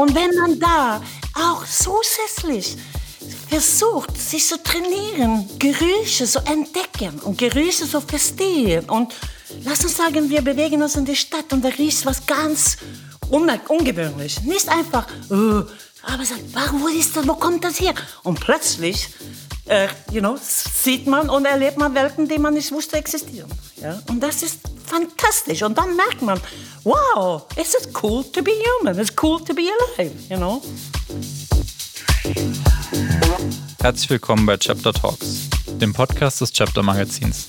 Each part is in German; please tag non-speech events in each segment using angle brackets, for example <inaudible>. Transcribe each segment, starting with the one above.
Und wenn man da auch zusätzlich versucht, sich zu trainieren, Gerüche zu entdecken und Gerüche zu verstehen. Und lass uns sagen, wir bewegen uns in die Stadt und da riecht was ganz ungewöhnlich. Nicht einfach, oh, aber sagt, wo ist das, wo kommt das her? Und plötzlich, äh, you know, sieht man und erlebt man Welten, die man nicht wusste existieren. Ja? Und das ist fantastisch. Und dann merkt man, wow, it's cool to be human, it's cool to be alive, you know. Herzlich willkommen bei Chapter Talks, dem Podcast des Chapter Magazins.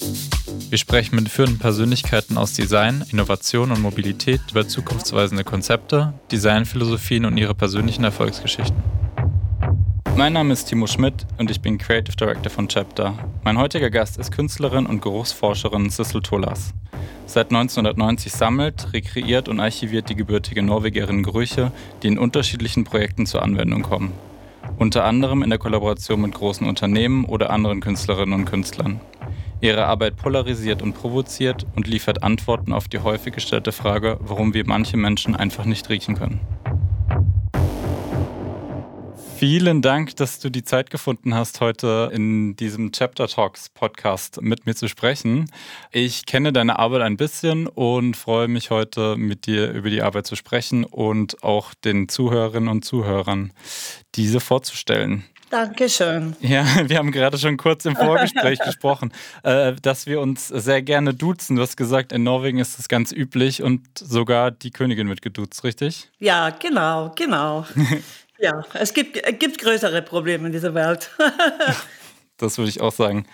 Wir sprechen mit führenden Persönlichkeiten aus Design, Innovation und Mobilität über zukunftsweisende Konzepte, Designphilosophien und ihre persönlichen Erfolgsgeschichten. Mein Name ist Timo Schmidt und ich bin Creative Director von Chapter. Mein heutiger Gast ist Künstlerin und Geruchsforscherin Sissel Tolas. Seit 1990 sammelt, rekreiert und archiviert die gebürtige Norwegerin Gerüche, die in unterschiedlichen Projekten zur Anwendung kommen unter anderem in der Kollaboration mit großen Unternehmen oder anderen Künstlerinnen und Künstlern. Ihre Arbeit polarisiert und provoziert und liefert Antworten auf die häufig gestellte Frage, warum wir manche Menschen einfach nicht riechen können. Vielen Dank, dass du die Zeit gefunden hast, heute in diesem Chapter Talks Podcast mit mir zu sprechen. Ich kenne deine Arbeit ein bisschen und freue mich heute mit dir über die Arbeit zu sprechen und auch den Zuhörerinnen und Zuhörern diese vorzustellen. Dankeschön. Ja, <laughs> wir haben gerade schon kurz im Vorgespräch <laughs> gesprochen, äh, dass wir uns sehr gerne duzen. Du hast gesagt, in Norwegen ist das ganz üblich und sogar die Königin wird geduzt, richtig? Ja, genau, genau. <laughs> Ja, es gibt, es gibt größere Probleme in dieser Welt. <laughs> das würde ich auch sagen.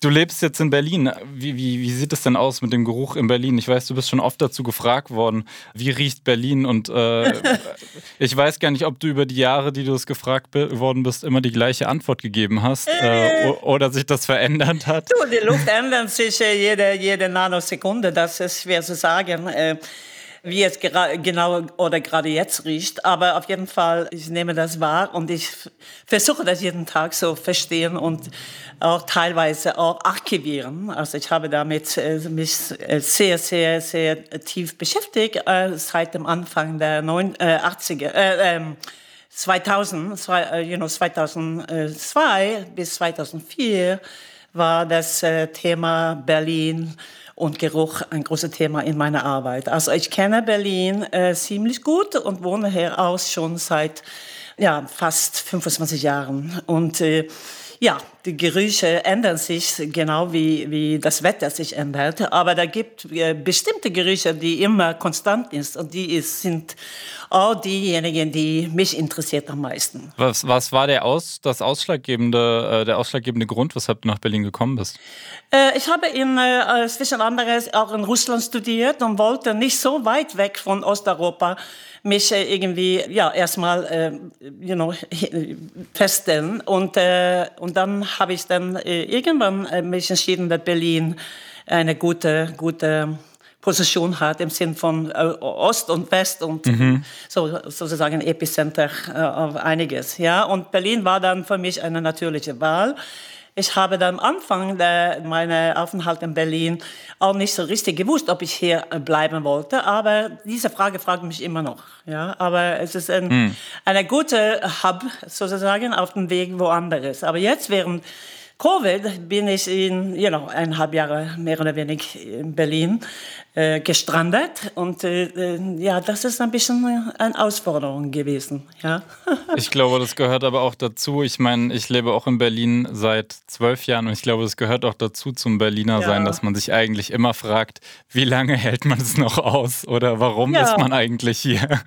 Du lebst jetzt in Berlin. Wie, wie, wie sieht es denn aus mit dem Geruch in Berlin? Ich weiß, du bist schon oft dazu gefragt worden, wie riecht Berlin? Und äh, <laughs> ich weiß gar nicht, ob du über die Jahre, die du es gefragt worden bist, immer die gleiche Antwort gegeben hast äh, oder sich das verändert hat. Du, die Luft ändert sich jede, jede Nanosekunde, das ist schwer zu sagen. Äh, wie es genau oder gerade jetzt riecht. Aber auf jeden Fall, ich nehme das wahr und ich versuche das jeden Tag so verstehen und auch teilweise auch archivieren. Also ich habe damit äh, mich äh, sehr, sehr, sehr tief beschäftigt äh, seit dem Anfang der 80er. Äh, 2000, you know, 2002 bis 2004 war das Thema Berlin und Geruch ein großes Thema in meiner Arbeit. Also ich kenne Berlin äh, ziemlich gut und wohne hier aus schon seit ja, fast 25 Jahren. Und äh, ja, die Gerüche ändern sich genau wie, wie das Wetter sich ändert. Aber da gibt äh, bestimmte Gerüche, die immer konstant sind. Und die ist, sind auch diejenigen, die mich interessiert am meisten. Was, was war der, Aus, das ausschlaggebende, äh, der ausschlaggebende Grund, weshalb du nach Berlin gekommen bist? Äh, ich habe in, äh, zwischen anderes auch in Russland studiert und wollte nicht so weit weg von Osteuropa mich irgendwie ja erstmal äh, you know, <laughs> feststellen und äh, und dann habe ich dann äh, irgendwann äh, mich entschieden, dass Berlin eine gute gute Position hat im Sinn von äh, Ost und West und mhm. so, sozusagen Epicenter äh, auf einiges. Ja, und Berlin war dann für mich eine natürliche Wahl. Ich habe dann am Anfang meiner Aufenthalt in Berlin auch nicht so richtig gewusst, ob ich hier bleiben wollte. Aber diese Frage fragt mich immer noch. Ja, aber es ist ein, hm. eine gute Hub sozusagen auf dem Weg woanders. Aber jetzt während Covid bin ich in, you know, eineinhalb Jahre mehr oder weniger in Berlin äh, gestrandet und äh, äh, ja, das ist ein bisschen eine Herausforderung gewesen. Ja. <laughs> ich glaube, das gehört aber auch dazu. Ich meine, ich lebe auch in Berlin seit zwölf Jahren und ich glaube, es gehört auch dazu zum Berliner ja. sein, dass man sich eigentlich immer fragt, wie lange hält man es noch aus oder warum ja. ist man eigentlich hier?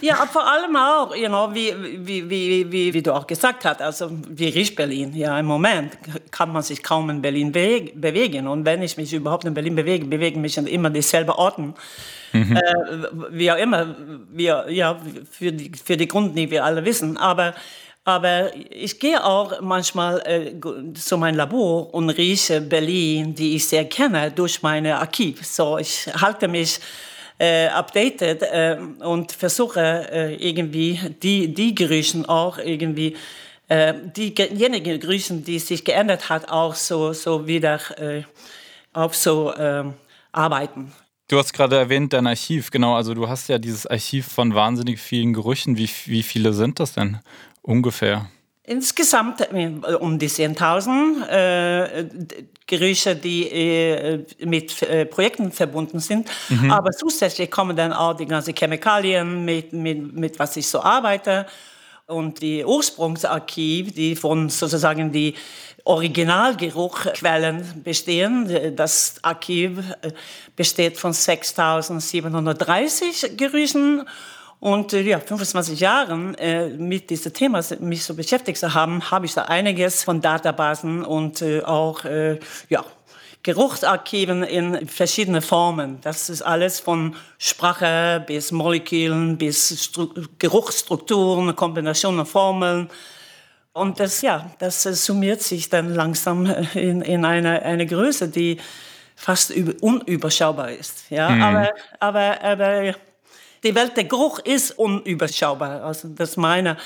ja, vor allem auch, you know, wie, wie, wie, wie, wie du auch gesagt hast, also wie riecht Berlin? Ja, im Moment kann man sich kaum in Berlin bewegen. Und wenn ich mich überhaupt in Berlin bewege, bewegen mich immer dieselben Orten. Mhm. Äh, wie auch immer, wir, ja, für die, für die Gründe, die wir alle wissen. Aber, aber ich gehe auch manchmal äh, zu meinem Labor und rieche Berlin, die ich sehr kenne, durch meine Archiv. So, ich halte mich äh, updated äh, und versuche äh, irgendwie die, die Gerüche auch irgendwie äh, diejenigen Grüßen, die sich geändert hat, auch so, so wieder äh, auf so äh, arbeiten. Du hast gerade erwähnt, dein Archiv, genau. Also du hast ja dieses Archiv von wahnsinnig vielen Gerüchen. Wie, wie viele sind das denn ungefähr? Insgesamt äh, um die 10.000 äh, Gerüche, die äh, mit äh, Projekten verbunden sind. Mhm. Aber zusätzlich kommen dann auch die ganzen Chemikalien, mit, mit, mit was ich so arbeite. Und die Ursprungsarchiv, die von sozusagen die Originalgeruchquellen bestehen. Das Archiv äh, besteht von 6.730 Gerüchen. Und äh, ja, 25 Jahren äh, mit diesem Thema mich so beschäftigt zu haben, habe ich da einiges von Databasen und äh, auch äh, ja, Geruchsarchiven in verschiedene Formen. Das ist alles von Sprache bis Molekülen bis Stru Geruchsstrukturen, Kombinationen, Formeln. Und das, ja, das summiert sich dann langsam in, in eine, eine Größe, die fast unüberschaubar ist. Ja, mhm. aber, aber, aber die Welt der Geruch ist unüberschaubar. Also das meine,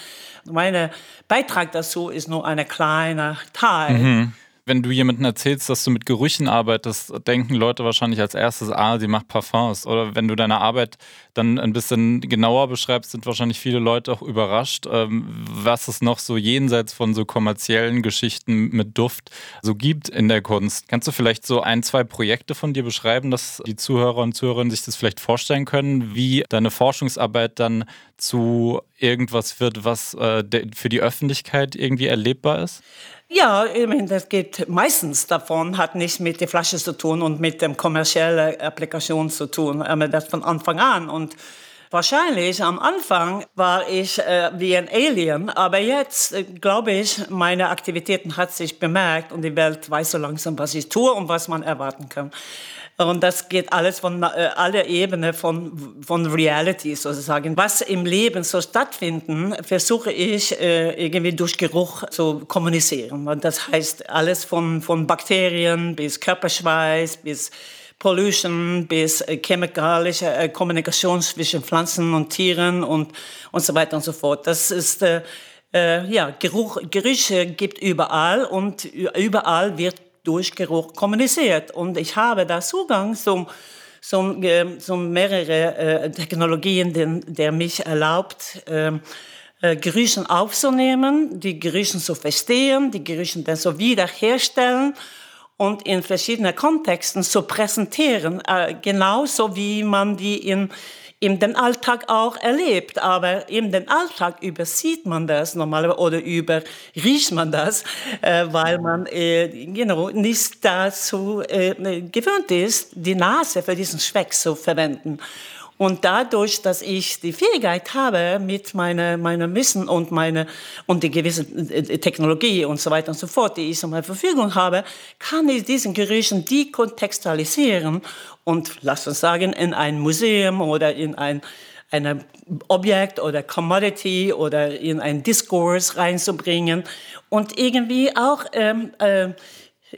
meine Beitrag dazu ist nur ein kleiner Teil. Mhm wenn du jemandem erzählst, dass du mit Gerüchen arbeitest, denken Leute wahrscheinlich als erstes, ah, sie macht Parfums. Oder wenn du deine Arbeit dann ein bisschen genauer beschreibst, sind wahrscheinlich viele Leute auch überrascht, ähm, was es noch so jenseits von so kommerziellen Geschichten mit Duft so gibt in der Kunst. Kannst du vielleicht so ein, zwei Projekte von dir beschreiben, dass die Zuhörer und Zuhörerinnen sich das vielleicht vorstellen können, wie deine Forschungsarbeit dann zu irgendwas wird, was äh, für die Öffentlichkeit irgendwie erlebbar ist? Ja, ich meine, das geht meistens davon, hat nicht mit der Flasche zu tun und mit der kommerziellen Applikation zu tun, aber das von Anfang an. Und wahrscheinlich am Anfang war ich äh, wie ein Alien, aber jetzt äh, glaube ich, meine Aktivitäten hat sich bemerkt und die Welt weiß so langsam, was ich tue und was man erwarten kann. Und das geht alles von äh, aller Ebene von, von Reality sozusagen. Was im Leben so stattfinden, versuche ich äh, irgendwie durch Geruch zu kommunizieren. Und das heißt alles von, von Bakterien bis Körperschweiß bis Pollution bis äh, chemikalische äh, Kommunikation zwischen Pflanzen und Tieren und, und so weiter und so fort. Das ist, äh, äh, ja, Geruch, Gerüche gibt überall und überall wird durch Geruch kommuniziert. Und ich habe da Zugang zum, zum, äh, zum mehrere äh, Technologien, den, der mich erlaubt, ähm, äh, Gerüchen aufzunehmen, die Gerüchen zu verstehen, die Gerüche dann so wiederherstellen und in verschiedenen Kontexten zu präsentieren, äh, genauso wie man die in in den Alltag auch erlebt. Aber in den Alltag übersieht man das normalerweise oder überriecht man das, äh, weil man äh, genau, nicht dazu äh, gewöhnt ist, die Nase für diesen Speck zu verwenden. Und dadurch, dass ich die Fähigkeit habe, mit meiner, meiner Wissen und meine, und die gewisse äh, Technologie und so weiter und so fort, die ich zur Verfügung habe, kann ich diesen Gerüchen dekontextualisieren und, lass uns sagen, in ein Museum oder in ein, ein Objekt oder Commodity oder in ein Diskurs reinzubringen und irgendwie auch, ähm, äh,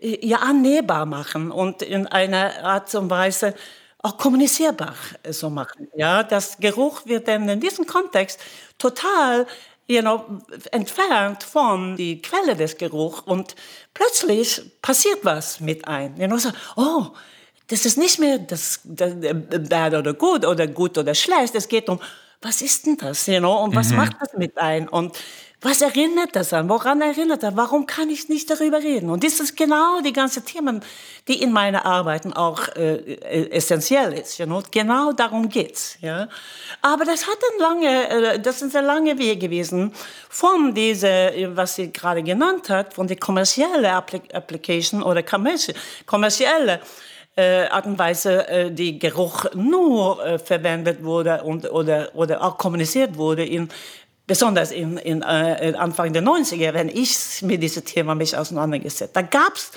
ja, annehmbar machen und in einer Art und Weise auch kommunizierbar so machen. Ja, das Geruch wird dann in diesem Kontext total you know, entfernt von die Quelle des Geruchs und plötzlich passiert was mit einem. You know, so, oh, das ist nicht mehr das, das äh, bad oder gut oder gut oder schlecht. Es geht um, was ist denn das, you know, und was mhm. macht das mit einem? Und was erinnert das an? Woran erinnert das? Warum kann ich nicht darüber reden? Und das ist genau die ganze Themen, die in meinen Arbeiten auch äh, äh, essentiell ist. You know? Genau darum geht's. Ja? Aber das hat ein lange, äh, das ist ein langer Weg gewesen von diese, was sie gerade genannt hat, von der kommerziellen Application oder kommerzielle äh, Art und Weise, äh, die Geruch nur äh, verwendet wurde und, oder, oder auch kommuniziert wurde in besonders in, in, äh, Anfang der 90er, wenn ich mit diesem Thema mich auseinandergesetzt Da gab es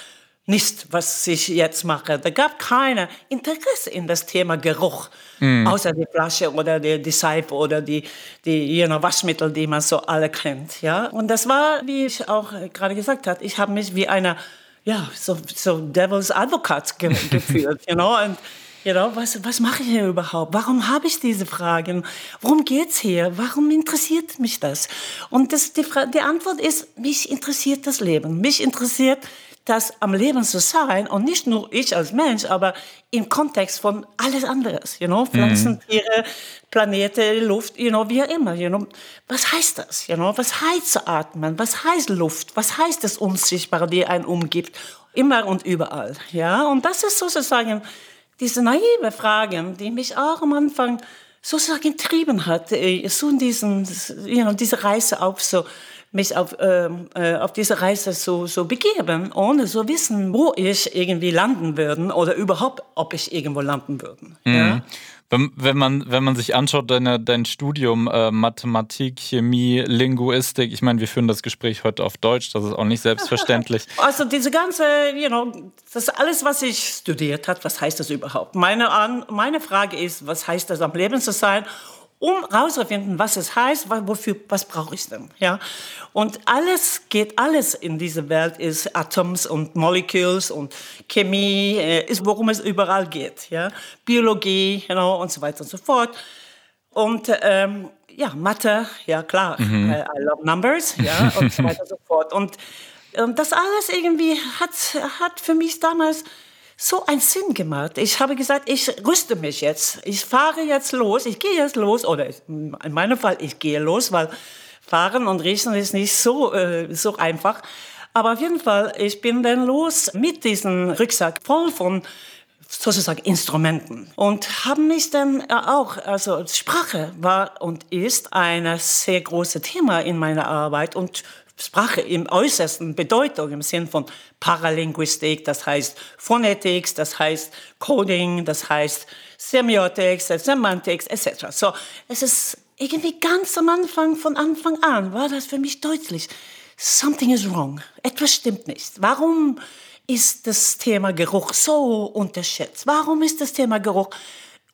nicht, was ich jetzt mache. Da gab keine Interesse in das Thema Geruch, mm. außer die Flasche oder die, die Seife oder die, die you know, Waschmittel, die man so alle kennt. Ja? Und das war, wie ich auch gerade gesagt habe, ich habe mich wie einer, ja, so, so Devil's Advocate ge <laughs> gefühlt. you know? Und Know, was, was mache ich hier überhaupt? Warum habe ich diese Fragen? Worum geht's hier? Warum interessiert mich das? Und das, die, die Antwort ist, mich interessiert das Leben. Mich interessiert das am Leben zu sein und nicht nur ich als Mensch, aber im Kontext von alles anderes, you know, Pflanzen, mhm. Tiere, Planete, Luft, you know, wie auch immer, you know. Was heißt das, you know? Was heißt zu atmen? Was heißt Luft? Was heißt das Unsichtbare, die einen umgibt? Immer und überall, ja? Und das ist sozusagen diese naive Fragen, die mich auch am Anfang sozusagen getrieben hat, äh, so in diesen, you know, diese Reise auf so, mich auf, ähm, äh, auf diese Reise so, so begeben, ohne so wissen, wo ich irgendwie landen würde oder überhaupt, ob ich irgendwo landen würde. Mhm. Ja? Wenn, wenn, man, wenn man sich anschaut, deine, dein Studium äh, Mathematik, Chemie, Linguistik, ich meine, wir führen das Gespräch heute auf Deutsch, das ist auch nicht selbstverständlich. <laughs> Also diese ganze, you know, das alles, was ich studiert habe, was heißt das überhaupt? Meine, meine Frage ist, was heißt das am Leben zu sein? Um herauszufinden, was es heißt, wofür, was brauche ich denn, ja? Und alles geht, alles in dieser Welt ist Atoms und Molecules und Chemie, äh, ist worum es überall geht, ja? Biologie, know, und so weiter und so fort. Und ähm, ja, Mathe, ja klar, mhm. I, I love numbers, ja, <laughs> und so weiter und so fort. Und ähm, das alles irgendwie hat, hat für mich damals so einen Sinn gemacht. Ich habe gesagt, ich rüste mich jetzt. Ich fahre jetzt los. Ich gehe jetzt los. Oder in meinem Fall, ich gehe los, weil fahren und riechen ist nicht so, äh, so einfach. Aber auf jeden Fall, ich bin dann los mit diesem Rucksack voll von sozusagen Instrumenten und haben mich dann auch, also Sprache war und ist ein sehr großes Thema in meiner Arbeit und Sprache im äußersten Bedeutung im Sinn von Paralinguistik, das heißt Phonetics, das heißt Coding, das heißt Semiotics, Semantics etc. So, es ist irgendwie ganz am Anfang, von Anfang an, war das für mich deutlich. Something is wrong. Etwas stimmt nicht. Warum ist das Thema Geruch so unterschätzt? Warum ist das Thema Geruch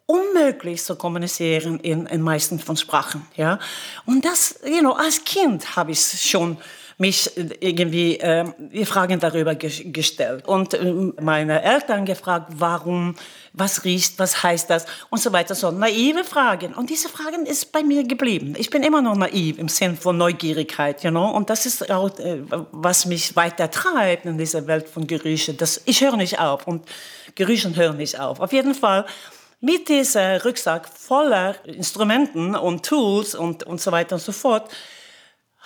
unmöglich zu kommunizieren in den meisten von Sprachen. Ja? Und das, you know, als Kind habe ich schon mich irgendwie äh, die Fragen darüber ge gestellt und äh, meine Eltern gefragt, warum, was riecht, was heißt das und so weiter. So naive Fragen. Und diese Fragen ist bei mir geblieben. Ich bin immer noch naiv im Sinn von Neugierigkeit, you know. Und das ist auch, äh, was mich weiter treibt in dieser Welt von Gerüchen. Das, ich höre nicht auf und Gerüchen hören nicht auf. Auf jeden Fall mit diesem Rucksack voller Instrumenten und Tools und, und so weiter und so fort,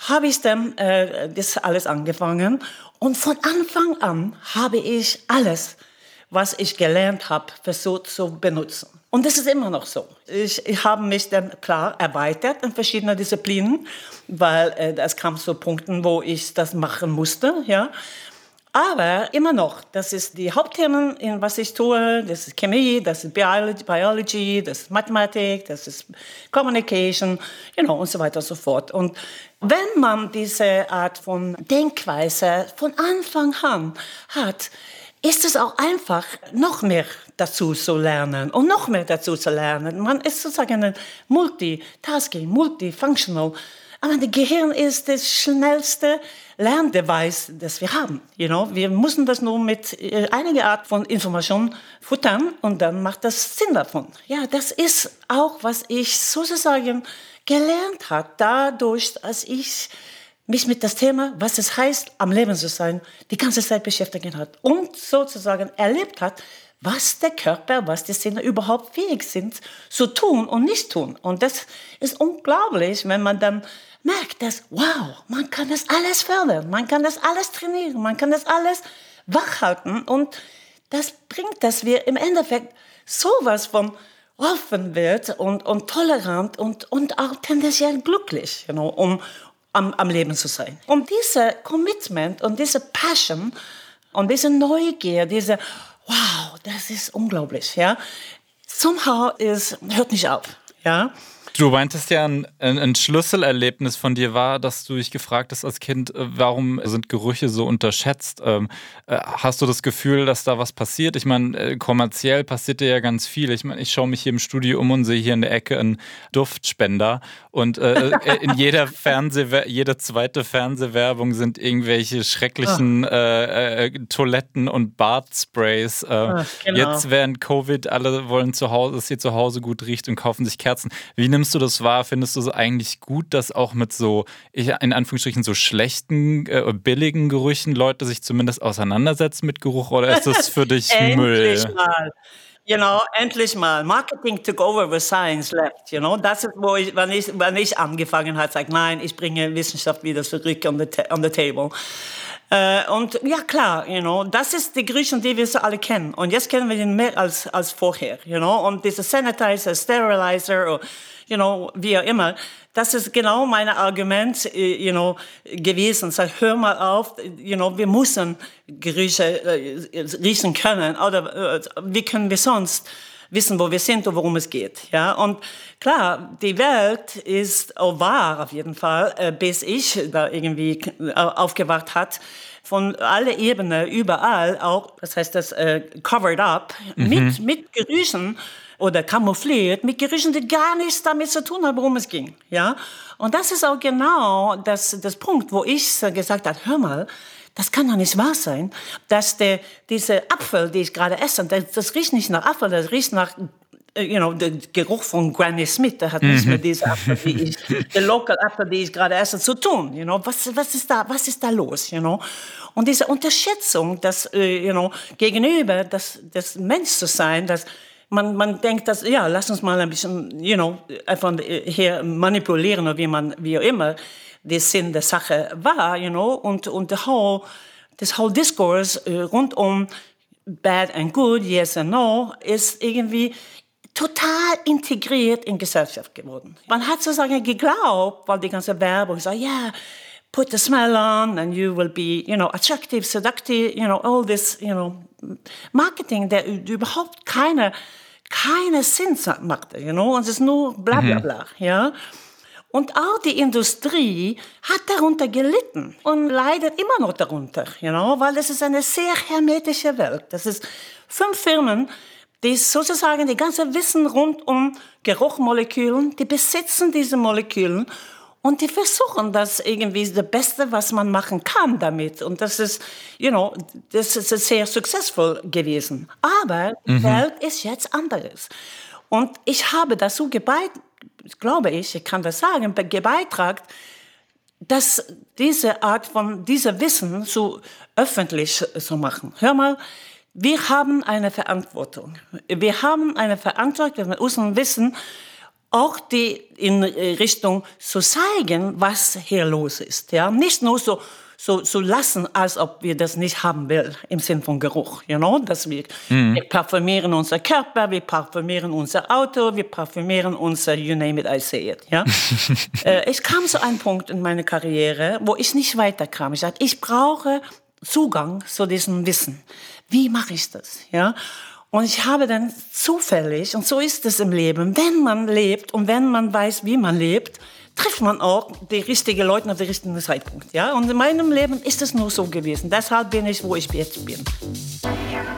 habe ich dann äh, das alles angefangen. Und von Anfang an habe ich alles, was ich gelernt habe, versucht zu benutzen. Und das ist immer noch so. Ich, ich habe mich dann klar erweitert in verschiedene Disziplinen, weil äh, es kam zu Punkten, wo ich das machen musste. Ja. Aber immer noch, das ist die Hauptthemen, in was ich tue. Das ist Chemie, das ist Biology, das ist Mathematik, das ist Communication, you know, und so weiter und so fort. Und wenn man diese Art von Denkweise von Anfang an hat, ist es auch einfach, noch mehr dazu zu lernen und noch mehr dazu zu lernen. Man ist sozusagen ein Multitasking, Multifunctional. Aber das Gehirn ist das schnellste Lerndevice, das wir haben. You know? Wir müssen das nur mit äh, einiger Art von Information futtern und dann macht das Sinn davon. Ja, das ist auch, was ich sozusagen gelernt habe, dadurch, dass ich mich mit das Thema, was es heißt, am Leben zu sein, die ganze Zeit beschäftigt hat und sozusagen erlebt hat, was der Körper, was die Sinne überhaupt fähig sind zu tun und nicht tun. Und das ist unglaublich, wenn man dann merkt, dass, wow, man kann das alles fördern, man kann das alles trainieren, man kann das alles wachhalten und das bringt, dass wir im Endeffekt sowas von offen wird und, und tolerant und, und auch tendenziell glücklich, you know, um am, am Leben zu sein. Und diese Commitment und diese Passion und diese Neugier, diese, wow, das ist unglaublich, ja. Somehow ist, hört nicht auf, ja. Du meintest ja, ein, ein, Schlüsselerlebnis von dir war, dass du dich gefragt hast als Kind, äh, warum sind Gerüche so unterschätzt? Ähm, äh, hast du das Gefühl, dass da was passiert? Ich meine, äh, kommerziell passiert ja ganz viel. Ich meine, ich schaue mich hier im Studio um und sehe hier in der Ecke einen Duftspender und äh, <laughs> in jeder Fernseh jede zweite Fernsehwerbung sind irgendwelche schrecklichen äh, Toiletten und Bartsprays. Ach, genau. Jetzt während Covid alle wollen zu Hause, dass sie zu Hause gut riecht und kaufen sich Kerzen. Wie nimmst nimmst du das wahr? Findest du es eigentlich gut, dass auch mit so, in Anführungsstrichen, so schlechten, äh, billigen Gerüchen Leute sich zumindest auseinandersetzen mit Geruch oder ist das für <laughs> dich Müll? Mal. You know, endlich mal. Marketing took over the science left. You know, das ist, wo ich, wenn ich, wenn ich angefangen habe, sage, nein, ich bringe Wissenschaft wieder zurück on the, on the table. Äh, und ja, klar, you know, das ist die Griechen, die wir alle kennen. Und jetzt kennen wir ihn mehr als, als vorher, you know. Und diese Sanitizer, Sterilizer, you know, wie auch immer, das ist genau mein Argument, äh, you know, gewesen. Sag, hör mal auf, you know, wir müssen Gerüche äh, riechen können. Oder äh, wie können wir sonst wissen, wo wir sind und worum es geht. Ja, und klar, die Welt ist wahr auf jeden Fall, äh, bis ich da irgendwie äh, aufgewacht hat von alle Ebenen, überall auch, das heißt das äh, covered up, mhm. mit, mit Gerüchen oder camoufliert mit Gerüchen, die gar nichts damit zu tun haben, worum es ging. Ja? Und das ist auch genau das, das Punkt, wo ich gesagt habe, hör mal, das kann doch nicht wahr sein, dass der, diese Apfel, die ich gerade esse, das, das riecht nicht nach Apfel, das riecht nach äh, you know, der Geruch von Granny Smith, der hat nichts mit dieser Apfel, die ich, der Local Apfel, die ich gerade esse, zu tun. You know, was, was ist da, was ist da los? You know, und diese Unterschätzung, das, uh, you know, gegenüber das, das Mensch zu sein, das man, man denkt, dass, ja, lass uns mal ein bisschen, you know, einfach hier manipulieren oder wie man, wie auch immer, der Sinn der Sache war, you know, und, und the whole, this whole discourse uh, rund um bad and good, yes and no, ist irgendwie total integriert in Gesellschaft geworden. Man hat sozusagen geglaubt, weil die ganze Werbung sagt, ja, yeah, put the smell on and you will be, you know, attractive, seductive, you know, all this, you know, Marketing, der überhaupt keine, keine Sinn machte, you know, und es ist nur bla bla mhm. bla, mhm. ja. Und auch die Industrie hat darunter gelitten und leidet immer noch darunter, you know, weil es ist eine sehr hermetische Welt. Das ist fünf Firmen, die sozusagen die ganze Wissen rund um Geruchmolekülen, die besitzen diese Molekülen und die versuchen das irgendwie das Beste, was man machen kann damit. Und das ist, you know, das ist sehr successful gewesen. Aber mhm. die Welt ist jetzt anderes. Und ich habe dazu gebeitragen, glaube ich, ich kann das sagen, gebeitragen, dass diese Art von, dieser Wissen so öffentlich zu machen. Hör mal, wir haben eine Verantwortung. Wir haben eine Verantwortung mit unserem Wissen, auch die in Richtung zu zeigen, was hier los ist. Ja? Nicht nur so, so, so lassen, als ob wir das nicht haben will, im Sinn von Geruch. You know? Dass wir, mhm. wir parfümieren unser Körper, wir parfümieren unser Auto, wir parfümieren unser You name it, I say it. Ja? <laughs> äh, ich kam zu einem Punkt in meiner Karriere, wo ich nicht weiterkam. Ich sagte, ich brauche Zugang zu diesem Wissen. Wie mache ich das? Ja? Und ich habe dann zufällig, und so ist es im Leben, wenn man lebt und wenn man weiß, wie man lebt, trifft man auch die richtigen Leute auf den richtigen Zeitpunkt. Ja? Und in meinem Leben ist es nur so gewesen. Deshalb bin ich, wo ich jetzt bin.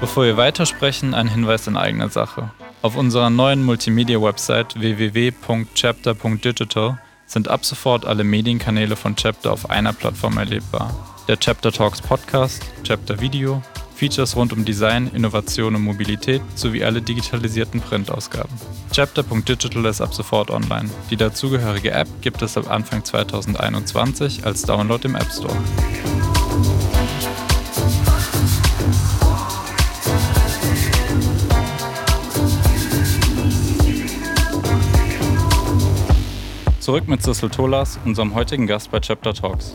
Bevor wir weitersprechen, ein Hinweis in eigener Sache. Auf unserer neuen Multimedia-Website www.chapter.digital sind ab sofort alle Medienkanäle von Chapter auf einer Plattform erlebbar. Der Chapter Talks Podcast, Chapter Video, Features rund um Design, Innovation und Mobilität sowie alle digitalisierten Printausgaben. Chapter.digital ist ab sofort online. Die dazugehörige App gibt es ab Anfang 2021 als Download im App Store. Zurück mit Sissel Tolas, unserem heutigen Gast bei Chapter Talks.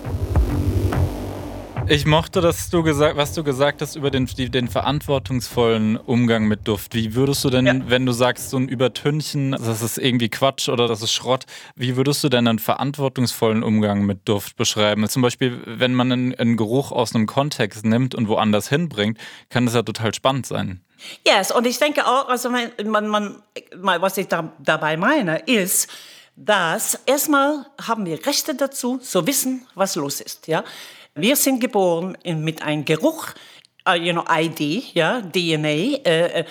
Ich mochte, dass du gesagt, was du gesagt hast über den, den verantwortungsvollen Umgang mit Duft. Wie würdest du denn, ja. wenn du sagst, so ein Übertünchen, das ist irgendwie Quatsch oder das ist Schrott, wie würdest du denn einen verantwortungsvollen Umgang mit Duft beschreiben? Zum Beispiel, wenn man einen, einen Geruch aus einem Kontext nimmt und woanders hinbringt, kann das ja total spannend sein. Yes, und ich denke auch, also man, man, man was ich da, dabei meine, ist, dass erstmal haben wir Rechte dazu, zu wissen, was los ist. Ja? Wir sind geboren mit einem Geruch, uh, you know, ID, ja, DNA, äh, äh,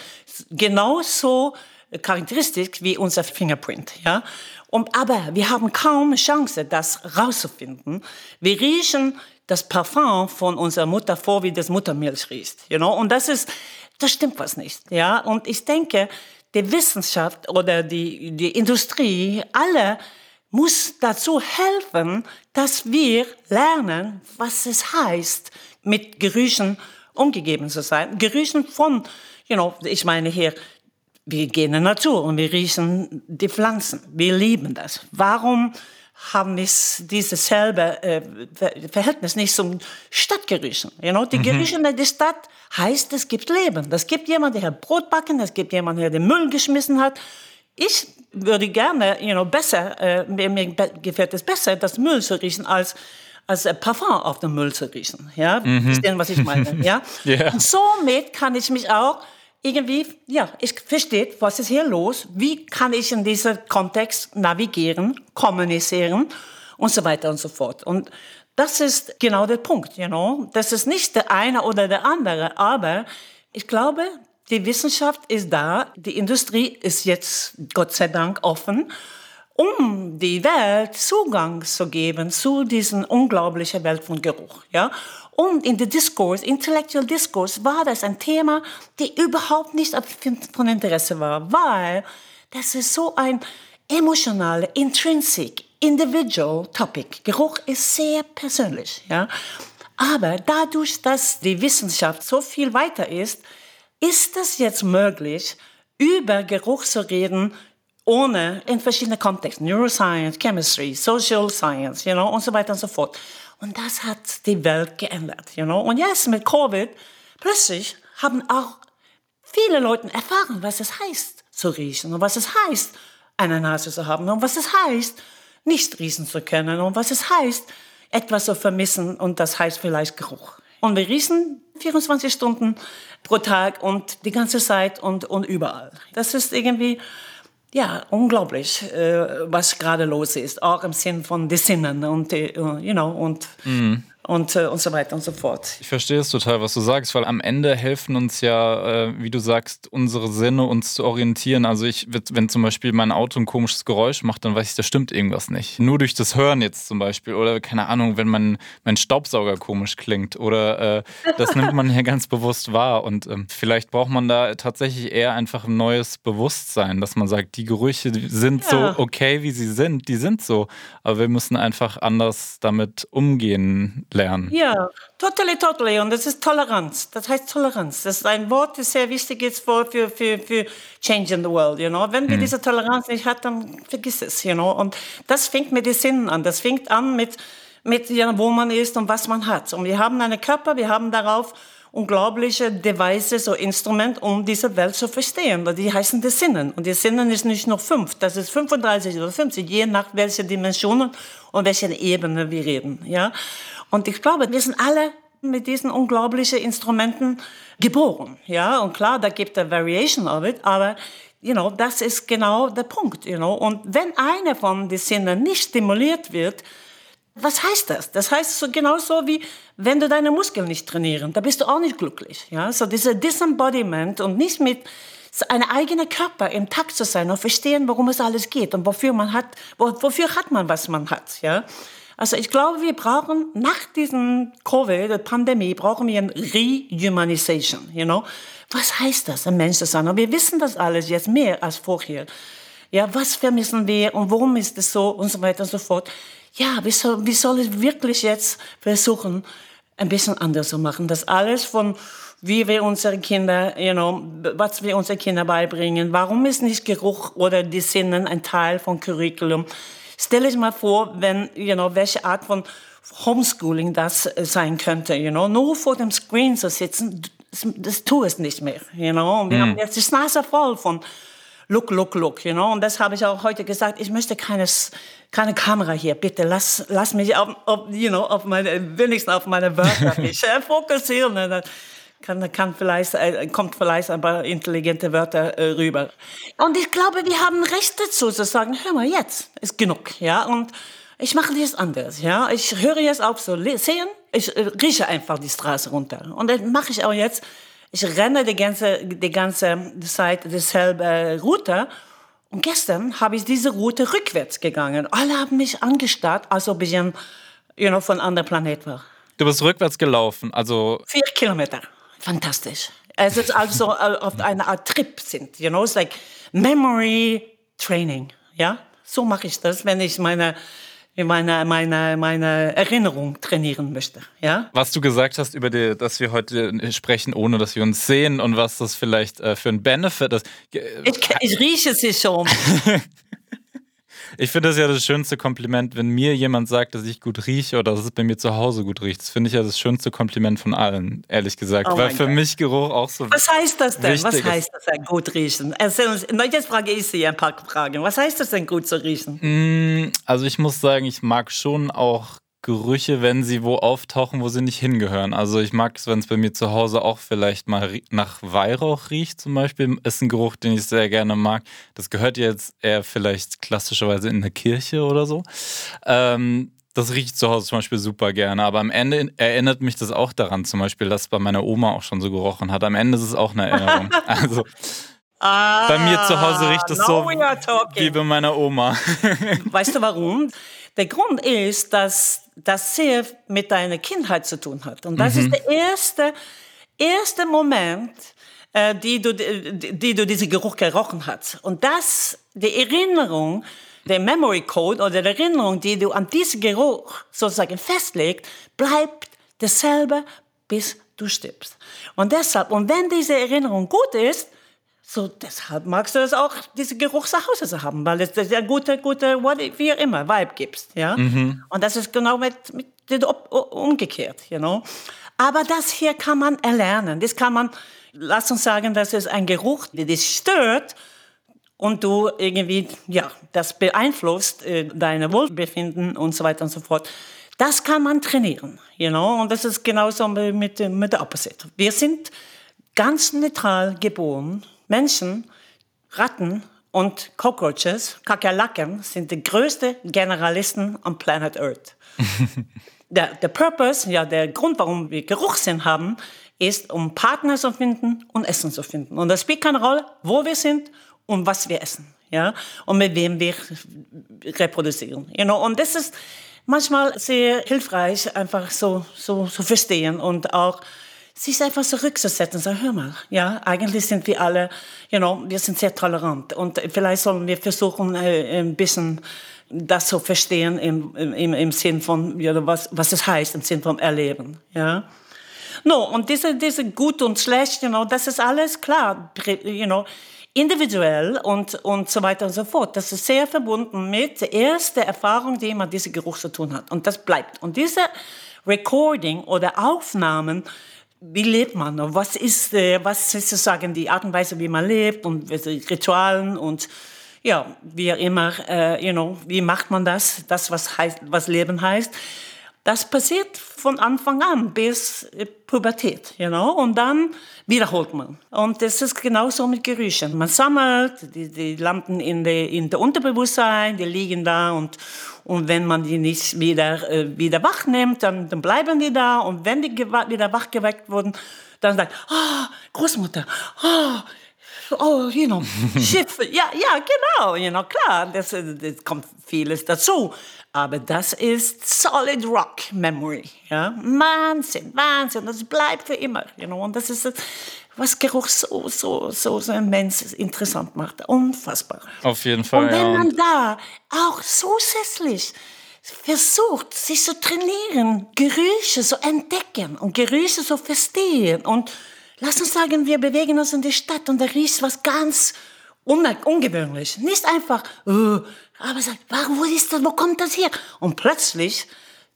genauso charakteristisch wie unser Fingerprint. Ja? Und, aber wir haben kaum Chance, das rauszufinden. Wir riechen das Parfum von unserer Mutter vor, wie das Muttermilch riecht. You know? Und das ist, das stimmt was nicht. Ja? Und ich denke, die Wissenschaft oder die, die Industrie, alle muss dazu helfen, dass wir lernen, was es heißt, mit Gerüchen umgegeben zu sein. Gerüchen von, you know, ich meine hier, wir gehen in die Natur und wir riechen die Pflanzen. Wir lieben das. Warum haben wir dieses selbe äh, Verhältnis nicht zum Stadtgerüchen? You know? Die mhm. Gerüche in der Stadt heißt, es gibt Leben. Es gibt jemanden, der Brot backen, es gibt jemanden, der den Müll geschmissen hat. Ich würde gerne, you know, besser, äh, mir, mir gefällt es besser, das Müll zu riechen, als als Parfum auf dem Müll zu riechen. Ja, mhm. verstehen, was ich meine? Ja. <laughs> yeah. Und somit kann ich mich auch irgendwie, ja, ich verstehe, was ist hier los? Wie kann ich in diesem Kontext navigieren, kommunizieren und so weiter und so fort. Und das ist genau der Punkt, you know. Das ist nicht der eine oder der andere, aber ich glaube, die Wissenschaft ist da, die Industrie ist jetzt Gott sei Dank offen, um die Welt Zugang zu geben zu diesen unglaublichen Welt von Geruch, ja. Und in der Diskurs, Intellectual Diskurs, war das ein Thema, die überhaupt nicht von Interesse war, weil das ist so ein emotionaler, intrinsic, individual Topic. Geruch ist sehr persönlich, ja. Aber dadurch, dass die Wissenschaft so viel weiter ist, ist es jetzt möglich, über Geruch zu reden, ohne in verschiedenen Kontexten, Neuroscience, Chemistry, Social Science, you know, und so weiter und so fort. Und das hat die Welt geändert. You know? Und jetzt mit Covid, plötzlich haben auch viele Leute erfahren, was es heißt zu riechen und was es heißt, eine Nase zu haben und was es heißt, nicht riechen zu können und was es heißt, etwas zu vermissen und das heißt vielleicht Geruch. Und wir riechen 24 Stunden pro Tag und die ganze Zeit und, und überall. Das ist irgendwie ja, unglaublich, äh, was gerade los ist, auch im Sinn von den Sinnen und, äh, you know, und mhm und, äh, und so weiter und so fort. Ich verstehe es total, was du sagst, weil am Ende helfen uns ja, äh, wie du sagst, unsere Sinne uns zu orientieren. Also ich, wenn zum Beispiel mein Auto ein komisches Geräusch macht, dann weiß ich, da stimmt irgendwas nicht. Nur durch das Hören jetzt zum Beispiel oder keine Ahnung, wenn mein, mein Staubsauger komisch klingt oder äh, das nimmt man ja <laughs> ganz bewusst wahr und ähm, vielleicht braucht man da tatsächlich eher einfach ein neues Bewusstsein, dass man sagt, die Gerüche sind ja. so okay, wie sie sind, die sind so, aber wir müssen einfach anders damit umgehen lernen. Ja, totally, totally. Und das ist Toleranz. Das heißt Toleranz. Das ist ein Wort, das sehr wichtig ist für, für, für, Change in the World, you know. Wenn wir hm. diese Toleranz nicht haben, dann vergiss es, you know. Und das fängt mit den Sinnen an. Das fängt an mit, mit ja, wo man ist und was man hat. Und wir haben einen Körper, wir haben darauf unglaubliche Devices, so Instrument, um diese Welt zu verstehen. Die heißen die Sinnen. Und die Sinnen ist nicht nur fünf, das ist 35 oder 50, je nach welche Dimensionen und welche Ebene wir reden. Ja? Und ich glaube, wir sind alle mit diesen unglaublichen Instrumenten geboren. Ja, und klar, da gibt es Variation of it, aber you know, das ist genau der Punkt. You know? Und wenn eine von den Sinnen nicht stimuliert wird, was heißt das? Das heißt so genauso wie, wenn du deine Muskeln nicht trainieren, da bist du auch nicht glücklich. Ja? So diese Disembodiment und nicht mit einem eigenen Körper im Takt zu sein und verstehen, worum es alles geht und wofür man hat, wofür hat man, was man hat. Ja? Also ich glaube, wir brauchen nach diesem Covid, der Pandemie, brauchen wir ein Rehumanization, you know? Was heißt das, ein Mensch zu sein? Und wir wissen das alles jetzt mehr als vorher. Ja, was vermissen wir und warum ist es so und so weiter und so fort. Ja, wir, soll, wir sollen wirklich jetzt versuchen, ein bisschen anders zu machen. Das alles von wie wir unsere Kinder, you know, was wir unsere Kinder beibringen. Warum ist nicht Geruch oder die Sinnen ein Teil von Curriculum? Stell dich mal vor, wenn, you know, welche Art von Homeschooling das äh, sein könnte, you know, nur vor dem Screen zu sitzen, das, das tue es nicht mehr, you know. Und wir mm. haben jetzt die Nase voll von look, look, look, you know. Und das habe ich auch heute gesagt, ich möchte keines, keine Kamera hier, bitte lass, lass mich auf, auf, you know, auf meine, wenigstens auf meine Wörter <laughs> mich äh, fokussieren. Kann, kann vielleicht, äh, kommt vielleicht ein paar intelligente Wörter äh, rüber. Und ich glaube, wir haben Recht dazu zu sagen, hör mal, jetzt ist genug, ja, und ich mache das anders, ja. Ich höre jetzt auf so sehen, ich äh, rieche einfach die Straße runter. Und das mache ich auch jetzt. Ich renne die ganze, die ganze Zeit dieselbe Route. Und gestern habe ich diese Route rückwärts gegangen. Alle haben mich angestarrt, als ob ich ein, you know, von einem anderen Planet war. Du bist rückwärts gelaufen, also... Vier Kilometer fantastisch. Es ist also auf einer Art Trip sind, you know, it's like Memory Training. Ja, so mache ich das, wenn ich meine meine, meine, meine Erinnerung trainieren möchte. Ja? Was du gesagt hast über die, dass wir heute sprechen, ohne dass wir uns sehen und was das vielleicht äh, für ein Benefit ist. Ich, ich rieche sie schon. <laughs> Ich finde das ja das schönste Kompliment, wenn mir jemand sagt, dass ich gut rieche oder dass es bei mir zu Hause gut riecht. Das finde ich ja das schönste Kompliment von allen, ehrlich gesagt. Oh Weil für God. mich Geruch auch so. Was heißt das denn? Was heißt das denn, gut riechen? Jetzt frage ich Sie ein paar Fragen. Was heißt das denn, gut zu riechen? Mm, also, ich muss sagen, ich mag schon auch Gerüche, wenn sie wo auftauchen, wo sie nicht hingehören. Also ich mag es, wenn es bei mir zu Hause auch vielleicht mal nach Weihrauch riecht zum Beispiel, ist ein Geruch, den ich sehr gerne mag. Das gehört jetzt eher vielleicht klassischerweise in der Kirche oder so. Ähm, das riecht zu Hause zum Beispiel super gerne, aber am Ende erinnert mich das auch daran, zum Beispiel, dass bei meiner Oma auch schon so gerochen hat. Am Ende ist es auch eine Erinnerung. <laughs> Also ah, bei mir zu Hause riecht es so wie bei meiner Oma. Weißt du warum? Der Grund ist, dass das sehr mit deiner Kindheit zu tun hat. Und das mhm. ist der erste, erste Moment, äh, die, du, die, die du diesen Geruch gerochen hast. Und das, die Erinnerung, der Memory Code oder die Erinnerung, die du an diesen Geruch sozusagen festlegst, bleibt dasselbe, bis du stirbst. Und deshalb, und wenn diese Erinnerung gut ist, so, deshalb magst du das auch, diese Geruch zu haben, weil es ja gute, gute, wie auch immer, Vibe gibst, ja. Mhm. Und das ist genau mit, mit umgekehrt, you know. Aber das hier kann man erlernen. Das kann man, lass uns sagen, das ist ein Geruch, der dich stört und du irgendwie, ja, das beeinflusst äh, deine Wohlbefinden und so weiter und so fort. Das kann man trainieren, you know. Und das ist genauso mit, mit der Opposite. Wir sind ganz neutral geboren Menschen, Ratten und Cockroaches, Kakerlaken, sind die größten Generalisten am Planet Earth. <laughs> der, der Purpose, ja, der Grund, warum wir Geruchssinn haben, ist, um Partner zu finden und Essen zu finden. Und das spielt keine Rolle, wo wir sind und was wir essen, ja, und mit wem wir reproduzieren. You know? Und das ist manchmal sehr hilfreich, einfach so, so, so verstehen und auch sich einfach zurückzusetzen und sagen, hör mal, ja, eigentlich sind wir alle, you know, wir sind sehr tolerant und vielleicht sollen wir versuchen, äh, ein bisschen das zu verstehen im, im, im Sinn von, was, was es heißt, im Sinn von Erleben, ja. No, und diese, diese gut und schlecht, you know, das ist alles klar, you know, individuell und, und so weiter und so fort. Das ist sehr verbunden mit der ersten Erfahrung, die man diese Geruch zu tun hat. Und das bleibt. Und diese Recording oder Aufnahmen wie lebt man? Was ist, äh, was ist sozusagen die Art und Weise, wie man lebt und Ritualen und ja, wie immer, äh, you know, wie macht man das? Das, was heißt, was Leben heißt. Das passiert von Anfang an bis äh, Pubertät, you know? und dann wiederholt man. Und das ist genauso mit Gerüchen. Man sammelt, die, die landen in der, in der Unterbewusstsein, die liegen da und, und wenn man die nicht wieder, äh, wieder wach nimmt, dann, dann bleiben die da und wenn die wieder wachgeweckt wurden, dann sagt, ah, oh, Großmutter, ah, oh, oh, you know, <laughs> Schiffe, ja, ja, genau, you know, klar, das, das kommt vieles dazu. Aber das ist Solid Rock Memory. Ja? Wahnsinn, Wahnsinn. Das bleibt für immer. You know? Und das ist, was Geruch so, so, so, so immens interessant macht. Unfassbar. Auf jeden Fall. Und wenn ja. man da auch zusätzlich versucht, sich zu trainieren, Gerüche zu entdecken und Gerüche zu verstehen. Und lass uns sagen, wir bewegen uns in die Stadt und da riecht was ganz ungewöhnlich. Nicht einfach, uh, aber sagt, wo ist das, wo kommt das her? Und plötzlich,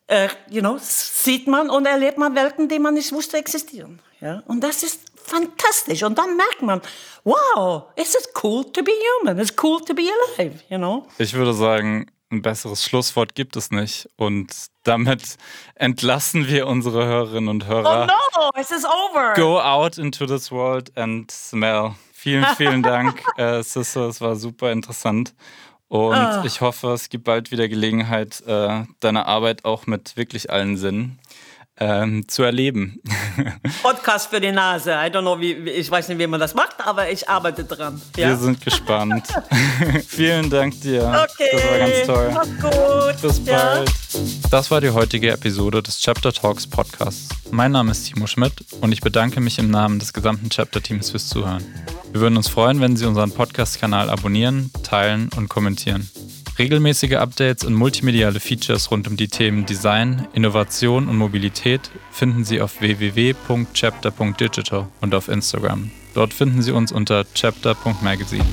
äh, you know, sieht man und erlebt man Welten, die man nicht wusste existieren. Ja? Und das ist fantastisch. Und dann merkt man, wow, ist cool to be human, it's cool to be alive, you know. Ich würde sagen, ein besseres Schlusswort gibt es nicht. Und damit entlassen wir unsere Hörerinnen und Hörer. Oh no, es ist over. Go out into this world and smell. Vielen, vielen <laughs> Dank, äh, Sister. Es war super interessant. Und ah. ich hoffe, es gibt bald wieder Gelegenheit, äh, deine Arbeit auch mit wirklich allen Sinnen ähm, zu erleben. <laughs> Podcast für die Nase. I don't know, wie, ich weiß nicht, wie man das macht, aber ich arbeite dran. Ja? Wir sind gespannt. <laughs> Vielen Dank dir. Okay. Das war ganz toll. Mach's gut. Bis bald. Das war die heutige Episode des Chapter Talks Podcasts. Mein Name ist Timo Schmidt und ich bedanke mich im Namen des gesamten Chapter-Teams fürs Zuhören. Wir würden uns freuen, wenn Sie unseren Podcast-Kanal abonnieren, teilen und kommentieren. Regelmäßige Updates und multimediale Features rund um die Themen Design, Innovation und Mobilität finden Sie auf www.chapter.digital und auf Instagram. Dort finden Sie uns unter chapter.magazine.